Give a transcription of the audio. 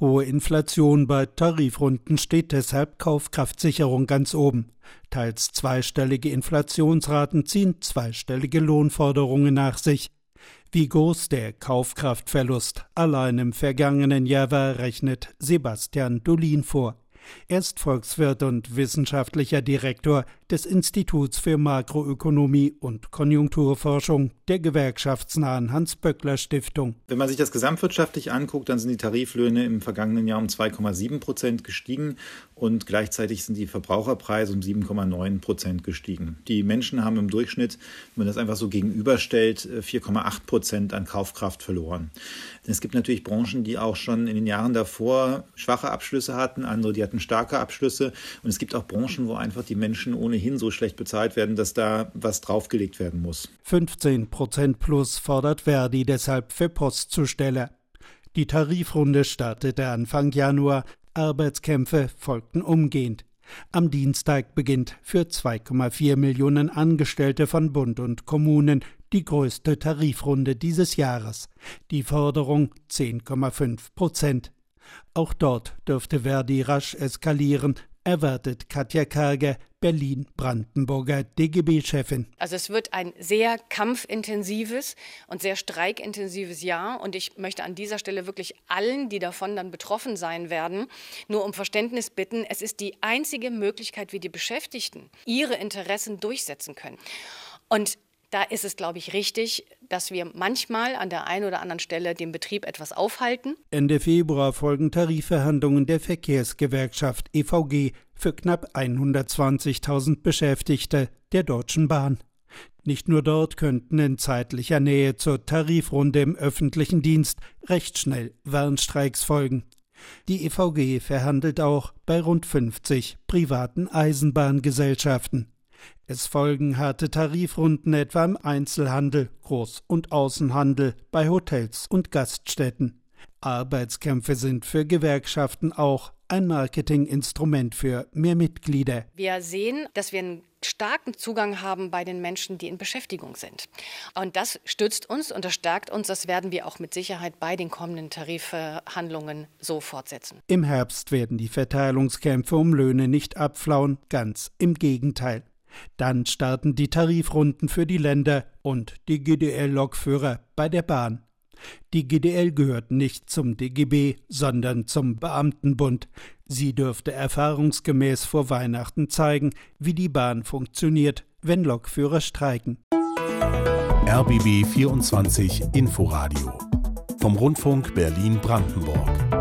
Hohe Inflation bei Tarifrunden steht deshalb Kaufkraftsicherung ganz oben. Teils zweistellige Inflationsraten ziehen zweistellige Lohnforderungen nach sich. Wie groß der Kaufkraftverlust allein im vergangenen Jahr war, rechnet Sebastian Dolin vor. Er ist Volkswirt und wissenschaftlicher Direktor des Instituts für Makroökonomie und Konjunkturforschung der gewerkschaftsnahen Hans-Böckler-Stiftung. Wenn man sich das gesamtwirtschaftlich anguckt, dann sind die Tariflöhne im vergangenen Jahr um 2,7 Prozent gestiegen und gleichzeitig sind die Verbraucherpreise um 7,9 Prozent gestiegen. Die Menschen haben im Durchschnitt, wenn man das einfach so gegenüberstellt, 4,8 Prozent an Kaufkraft verloren. Es gibt natürlich Branchen, die auch schon in den Jahren davor schwache Abschlüsse hatten, andere, die hatten starke Abschlüsse und es gibt auch Branchen, wo einfach die Menschen ohne ohnehin so schlecht bezahlt werden, dass da was draufgelegt werden muss. 15 Prozent plus fordert Verdi deshalb für Postzusteller. Die Tarifrunde startete Anfang Januar, Arbeitskämpfe folgten umgehend. Am Dienstag beginnt für 2,4 Millionen Angestellte von Bund und Kommunen die größte Tarifrunde dieses Jahres. Die Forderung 10,5 Prozent. Auch dort dürfte Verdi rasch eskalieren, erwartet Katja Karger, Berlin-Brandenburger DGB-Chefin. Also es wird ein sehr kampfintensives und sehr streikintensives Jahr und ich möchte an dieser Stelle wirklich allen, die davon dann betroffen sein werden, nur um Verständnis bitten. Es ist die einzige Möglichkeit, wie die Beschäftigten ihre Interessen durchsetzen können. Und da ist es, glaube ich, richtig, dass wir manchmal an der einen oder anderen Stelle den Betrieb etwas aufhalten. Ende Februar folgen Tarifverhandlungen der Verkehrsgewerkschaft EVG für knapp 120.000 Beschäftigte der Deutschen Bahn. Nicht nur dort könnten in zeitlicher Nähe zur Tarifrunde im öffentlichen Dienst recht schnell Warnstreiks folgen. Die EVG verhandelt auch bei rund 50 privaten Eisenbahngesellschaften. Es folgen harte Tarifrunden etwa im Einzelhandel, Groß- und Außenhandel, bei Hotels und Gaststätten. Arbeitskämpfe sind für Gewerkschaften auch ein Marketinginstrument für mehr Mitglieder. Wir sehen, dass wir einen starken Zugang haben bei den Menschen, die in Beschäftigung sind. Und das stützt uns und das stärkt uns. Das werden wir auch mit Sicherheit bei den kommenden Tarifverhandlungen so fortsetzen. Im Herbst werden die Verteilungskämpfe um Löhne nicht abflauen, ganz im Gegenteil. Dann starten die Tarifrunden für die Länder und die GDL-Lokführer bei der Bahn. Die GDL gehört nicht zum DGB, sondern zum Beamtenbund. Sie dürfte erfahrungsgemäß vor Weihnachten zeigen, wie die Bahn funktioniert, wenn Lokführer streiken. RBB 24 Inforadio vom Rundfunk Berlin-Brandenburg.